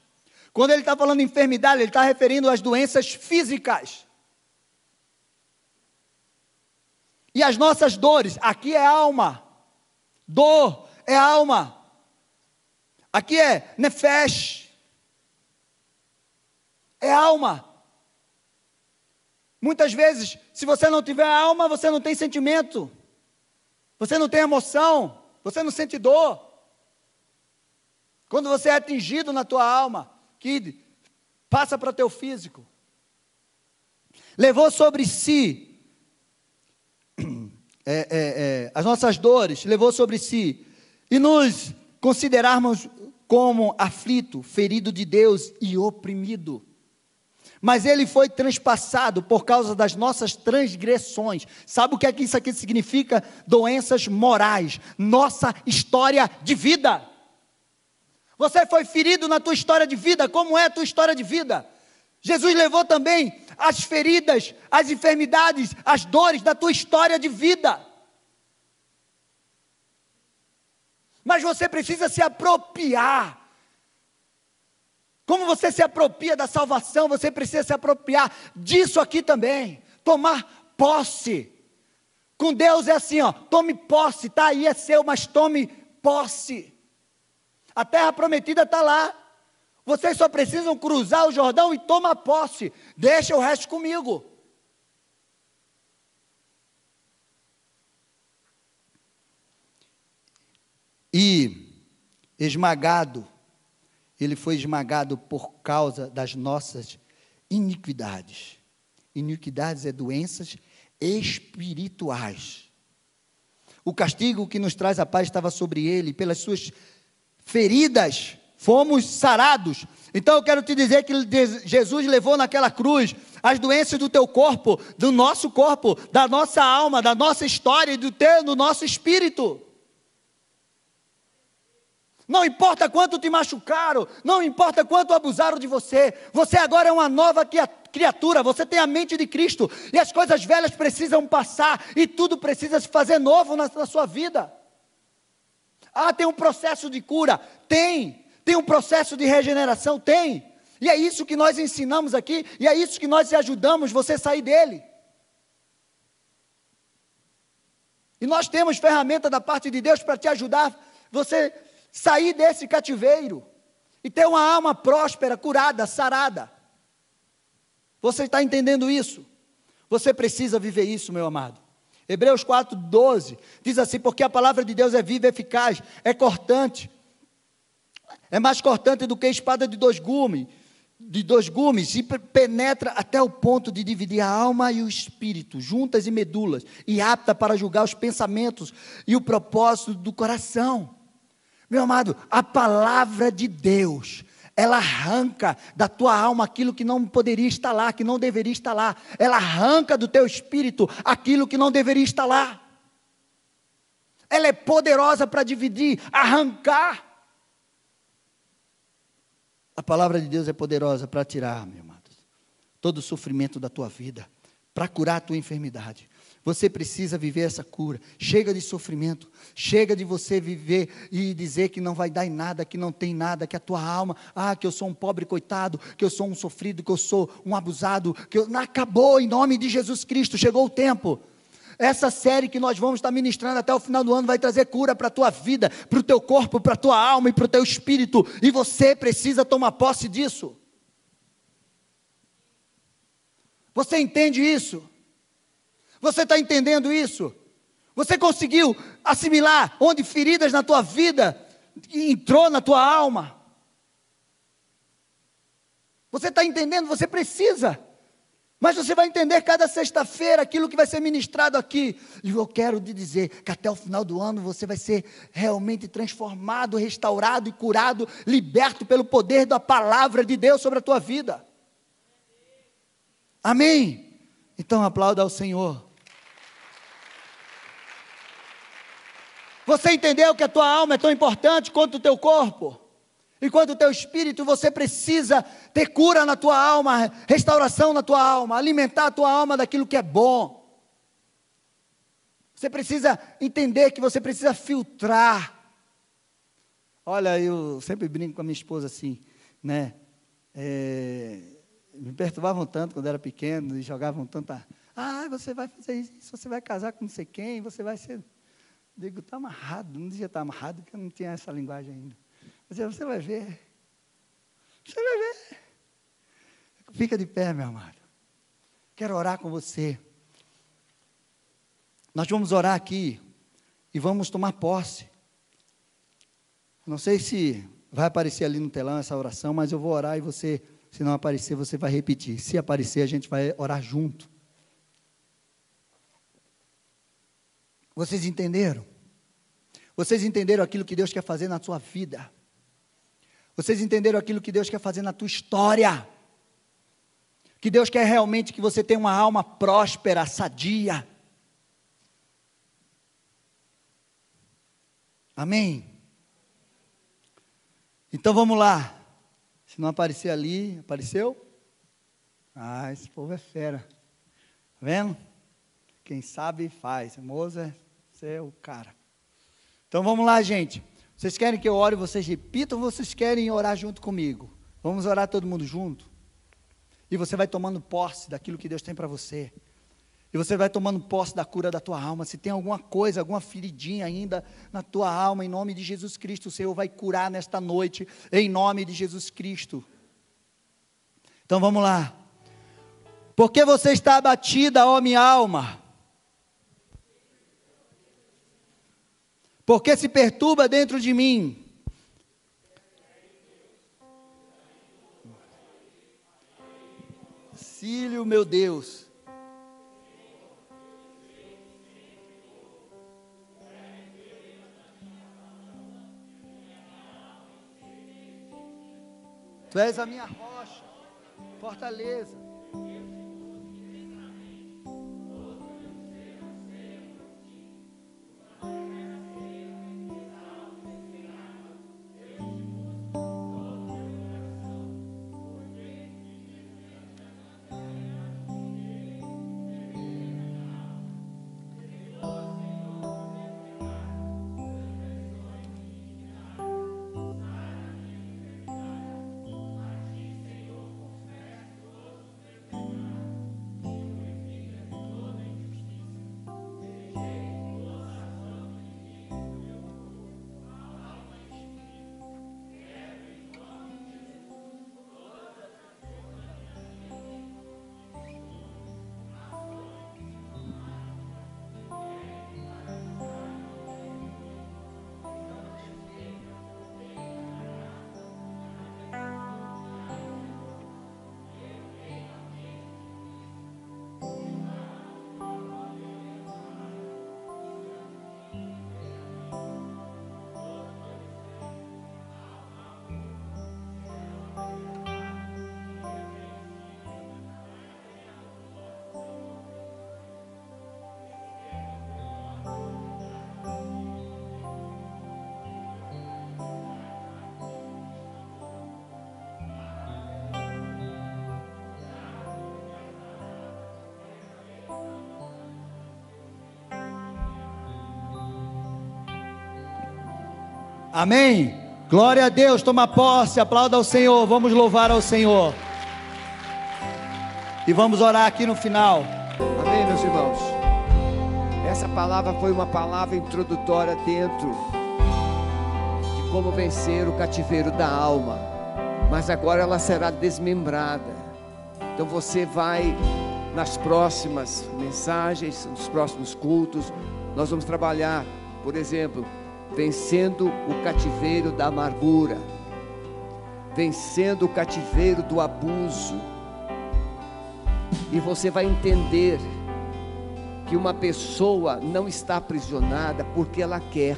Quando Ele está falando enfermidade, Ele está referindo às doenças físicas. E as nossas dores, aqui é alma. Dor é alma. Aqui é nefesh. É alma. Muitas vezes, se você não tiver alma, você não tem sentimento. Você não tem emoção, você não sente dor. Quando você é atingido na tua alma, que passa para teu físico. Levou sobre si é, é, é, as nossas dores, levou sobre si, e nos considerarmos como aflito, ferido de Deus e oprimido mas ele foi transpassado por causa das nossas transgressões. Sabe o que é que isso aqui significa? Doenças morais, nossa história de vida. Você foi ferido na tua história de vida, como é a tua história de vida? Jesus levou também as feridas, as enfermidades, as dores da tua história de vida. Mas você precisa se apropriar como você se apropria da salvação, você precisa se apropriar disso aqui também. Tomar posse. Com Deus é assim, ó, tome posse, tá aí é seu, mas tome posse. A terra prometida está lá. Vocês só precisam cruzar o Jordão e tomar posse. Deixa o resto comigo. E esmagado ele foi esmagado por causa das nossas iniquidades. Iniquidades é doenças espirituais. O castigo que nos traz a paz estava sobre ele, pelas suas feridas fomos sarados. Então eu quero te dizer que Jesus levou naquela cruz as doenças do teu corpo, do nosso corpo, da nossa alma, da nossa história e do teu, do nosso espírito. Não importa quanto te machucaram, não importa quanto abusaram de você, você agora é uma nova criatura, você tem a mente de Cristo, e as coisas velhas precisam passar, e tudo precisa se fazer novo na, na sua vida. Ah, tem um processo de cura? Tem. Tem um processo de regeneração? Tem. E é isso que nós ensinamos aqui, e é isso que nós ajudamos você sair dele. E nós temos ferramenta da parte de Deus para te ajudar você sair desse cativeiro e ter uma alma próspera, curada, sarada. Você está entendendo isso? Você precisa viver isso, meu amado. Hebreus 4, 12 diz assim: Porque a palavra de Deus é viva eficaz, é cortante, é mais cortante do que a espada de dois gumes, de dois gumes, e penetra até o ponto de dividir a alma e o espírito, juntas e medulas, e apta para julgar os pensamentos e o propósito do coração. Meu amado, a palavra de Deus, ela arranca da tua alma aquilo que não poderia estar lá, que não deveria estar lá. Ela arranca do teu espírito aquilo que não deveria estar lá. Ela é poderosa para dividir, arrancar. A palavra de Deus é poderosa para tirar, meu amado, todo o sofrimento da tua vida, para curar a tua enfermidade. Você precisa viver essa cura. Chega de sofrimento. Chega de você viver e dizer que não vai dar em nada, que não tem nada, que a tua alma, ah, que eu sou um pobre coitado, que eu sou um sofrido, que eu sou um abusado, que eu... acabou em nome de Jesus Cristo. Chegou o tempo. Essa série que nós vamos estar ministrando até o final do ano vai trazer cura para a tua vida, para o teu corpo, para a tua alma e para o teu espírito. E você precisa tomar posse disso. Você entende isso? Você está entendendo isso? Você conseguiu assimilar onde feridas na tua vida entrou na tua alma? Você está entendendo? Você precisa. Mas você vai entender cada sexta-feira aquilo que vai ser ministrado aqui. E eu quero te dizer que até o final do ano você vai ser realmente transformado, restaurado e curado, liberto pelo poder da palavra de Deus sobre a tua vida. Amém? Então aplauda ao Senhor. Você entendeu que a tua alma é tão importante quanto o teu corpo? E quanto o teu espírito, você precisa ter cura na tua alma, restauração na tua alma, alimentar a tua alma daquilo que é bom. Você precisa entender que você precisa filtrar. Olha, eu sempre brinco com a minha esposa assim, né? É, me perturbavam tanto quando era pequeno e jogavam tanta. Ah, você vai fazer isso, você vai casar com não sei quem, você vai ser. Digo, está amarrado, não devia estar amarrado, porque eu não tinha essa linguagem ainda. Mas você vai ver. Você vai ver. Fica de pé, meu amado. Quero orar com você. Nós vamos orar aqui e vamos tomar posse. Não sei se vai aparecer ali no telão essa oração, mas eu vou orar e você, se não aparecer, você vai repetir. Se aparecer, a gente vai orar junto. Vocês entenderam? Vocês entenderam aquilo que Deus quer fazer na sua vida? Vocês entenderam aquilo que Deus quer fazer na tua história? Que Deus quer realmente que você tenha uma alma próspera, sadia. Amém? Então vamos lá. Se não aparecer ali, apareceu? Ah, esse povo é fera. Tá vendo? Quem sabe faz. Moza, você é o cara. Então vamos lá, gente. Vocês querem que eu ore, vocês repitam ou vocês querem orar junto comigo? Vamos orar todo mundo junto? E você vai tomando posse daquilo que Deus tem para você. E você vai tomando posse da cura da tua alma. Se tem alguma coisa, alguma feridinha ainda na tua alma, em nome de Jesus Cristo, o Senhor vai curar nesta noite, em nome de Jesus Cristo. Então vamos lá. Porque você está abatida, ó minha alma? Porque se perturba dentro de mim? Auxílio, meu Deus. Tu és a minha rocha, fortaleza. Amém? Glória a Deus, toma posse, aplauda ao Senhor, vamos louvar ao Senhor. E vamos orar aqui no final. Amém, meus irmãos. Essa palavra foi uma palavra introdutória dentro de como vencer o cativeiro da alma. Mas agora ela será desmembrada. Então você vai nas próximas mensagens, nos próximos cultos, nós vamos trabalhar, por exemplo, vencendo o cativeiro da amargura, vencendo o cativeiro do abuso. E você vai entender que uma pessoa não está aprisionada porque ela quer,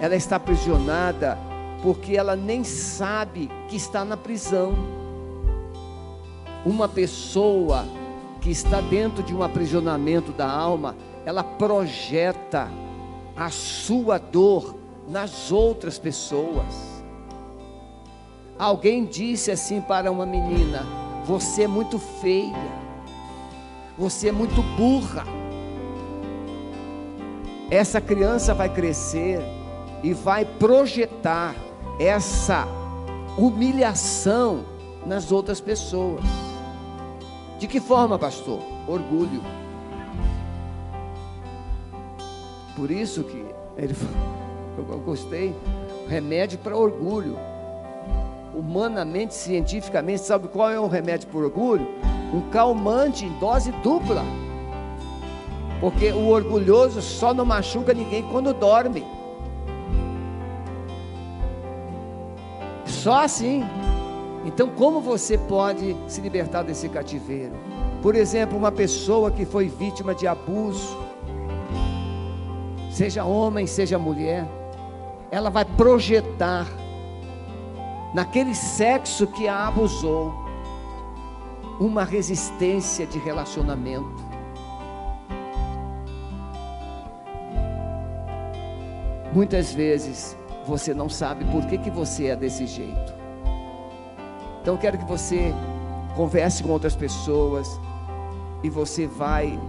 ela está aprisionada porque ela nem sabe que está na prisão. Uma pessoa que está dentro de um aprisionamento da alma, ela projeta a sua dor nas outras pessoas. Alguém disse assim para uma menina: Você é muito feia, você é muito burra, essa criança vai crescer e vai projetar essa humilhação nas outras pessoas. De que forma, pastor? Orgulho. Por isso que ele eu gostei, remédio para orgulho. Humanamente, cientificamente, sabe qual é o remédio para orgulho? Um calmante em dose dupla. Porque o orgulhoso só não machuca ninguém quando dorme. Só assim. Então, como você pode se libertar desse cativeiro? Por exemplo, uma pessoa que foi vítima de abuso, seja homem, seja mulher, ela vai projetar naquele sexo que a abusou uma resistência de relacionamento. Muitas vezes você não sabe por que, que você é desse jeito. Então eu quero que você converse com outras pessoas e você vai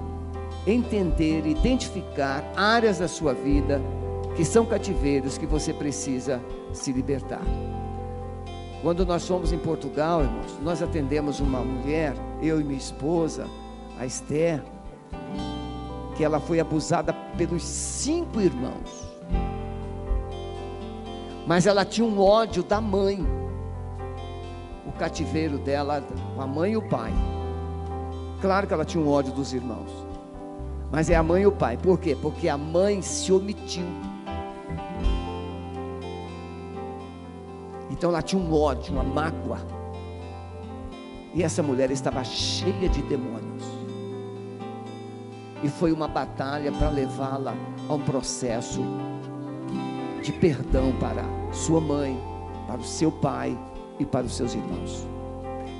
entender, identificar áreas da sua vida que são cativeiros que você precisa se libertar. Quando nós fomos em Portugal, irmãos, nós atendemos uma mulher, eu e minha esposa, a Esther, que ela foi abusada pelos cinco irmãos. Mas ela tinha um ódio da mãe. O cativeiro dela, a mãe e o pai. Claro que ela tinha um ódio dos irmãos. Mas é a mãe e o pai. Por quê? Porque a mãe se omitiu. Então ela tinha um ódio, uma mágoa. E essa mulher estava cheia de demônios. E foi uma batalha para levá-la a um processo de perdão para sua mãe, para o seu pai e para os seus irmãos.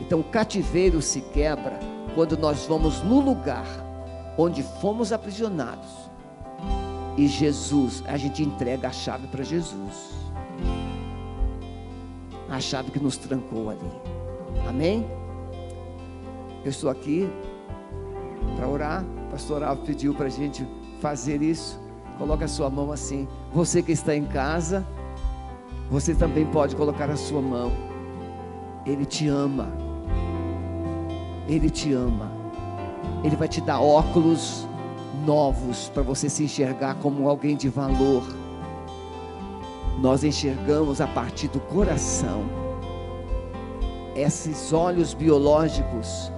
Então o cativeiro se quebra quando nós vamos no lugar onde fomos aprisionados. E Jesus, a gente entrega a chave para Jesus. A chave que nos trancou ali. Amém? Eu estou aqui para orar. O pastor Alves pediu para a gente fazer isso. Coloque a sua mão assim. Você que está em casa, você também pode colocar a sua mão. Ele te ama. Ele te ama. Ele vai te dar óculos novos para você se enxergar como alguém de valor. Nós enxergamos a partir do coração. Esses olhos biológicos,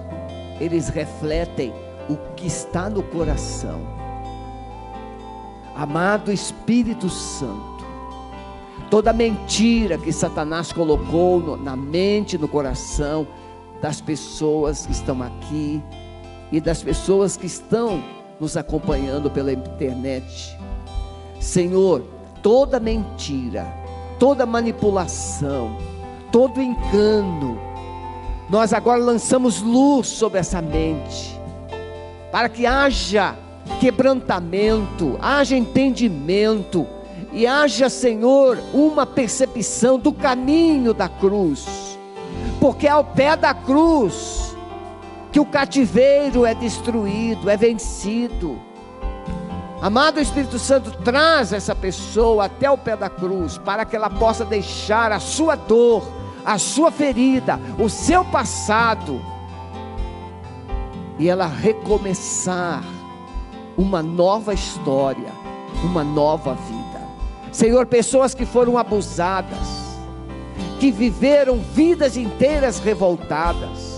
eles refletem o que está no coração. Amado Espírito Santo, toda mentira que Satanás colocou no, na mente, no coração das pessoas que estão aqui e das pessoas que estão nos acompanhando pela internet. Senhor, toda mentira, toda manipulação, todo engano, nós agora lançamos luz sobre essa mente, para que haja quebrantamento, haja entendimento e haja, Senhor, uma percepção do caminho da cruz, porque ao pé da cruz que o cativeiro é destruído, é vencido. Amado Espírito Santo, traz essa pessoa até o pé da cruz, para que ela possa deixar a sua dor, a sua ferida, o seu passado, e ela recomeçar uma nova história, uma nova vida. Senhor, pessoas que foram abusadas, que viveram vidas inteiras revoltadas.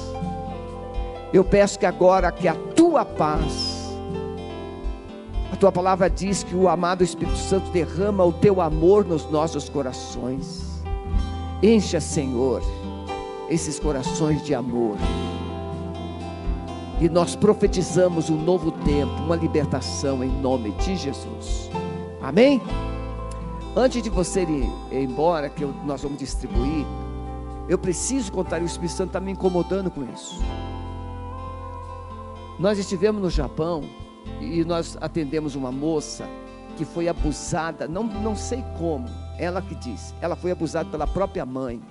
Eu peço que agora que a tua paz, a tua palavra diz que o amado Espírito Santo derrama o teu amor nos nossos corações. Encha, Senhor, esses corações de amor. E nós profetizamos um novo tempo, uma libertação em nome de Jesus. Amém? Antes de você ir embora, que nós vamos distribuir, eu preciso contar, o Espírito Santo está me incomodando com isso. Nós estivemos no Japão e nós atendemos uma moça que foi abusada, não, não sei como, ela que disse, ela foi abusada pela própria mãe.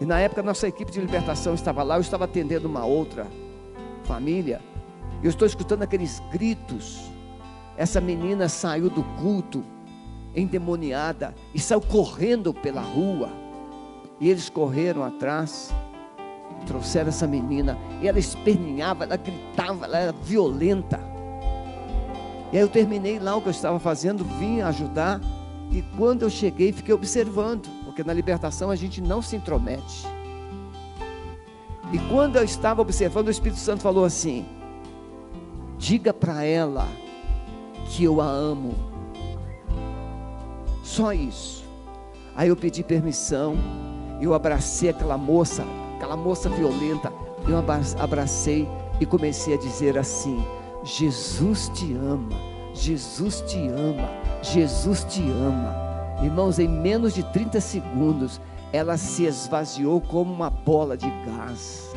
E na época nossa equipe de libertação estava lá, eu estava atendendo uma outra família, Eu estou escutando aqueles gritos. Essa menina saiu do culto endemoniada e saiu correndo pela rua. E eles correram atrás, trouxeram essa menina, e ela esperneava, ela gritava, ela era violenta. E aí eu terminei lá o que eu estava fazendo, vim ajudar, e quando eu cheguei, fiquei observando, porque na libertação a gente não se intromete. E quando eu estava observando, o Espírito Santo falou assim: diga para ela que eu a amo. Só isso. Aí eu pedi permissão, eu abracei aquela moça, aquela moça violenta, eu abracei e comecei a dizer assim: Jesus te ama, Jesus te ama, Jesus te ama. Irmãos, em menos de 30 segundos, ela se esvaziou como uma bola de gás.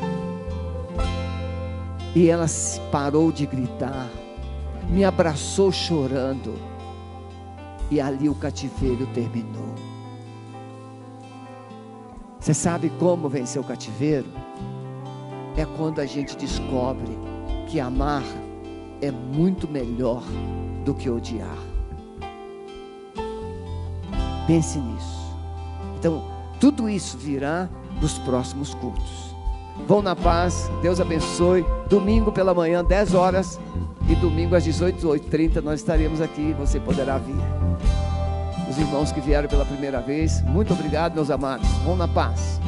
E ela parou de gritar, me abraçou chorando, e ali o cativeiro terminou. Você sabe como vencer o cativeiro? É quando a gente descobre que amar é muito melhor do que odiar. Pense nisso. Então, tudo isso virá nos próximos cultos. Vão na paz, Deus abençoe. Domingo pela manhã, 10 horas. E domingo às 18h30 nós estaremos aqui. Você poderá vir. Os irmãos que vieram pela primeira vez, muito obrigado, meus amados. Vão na paz.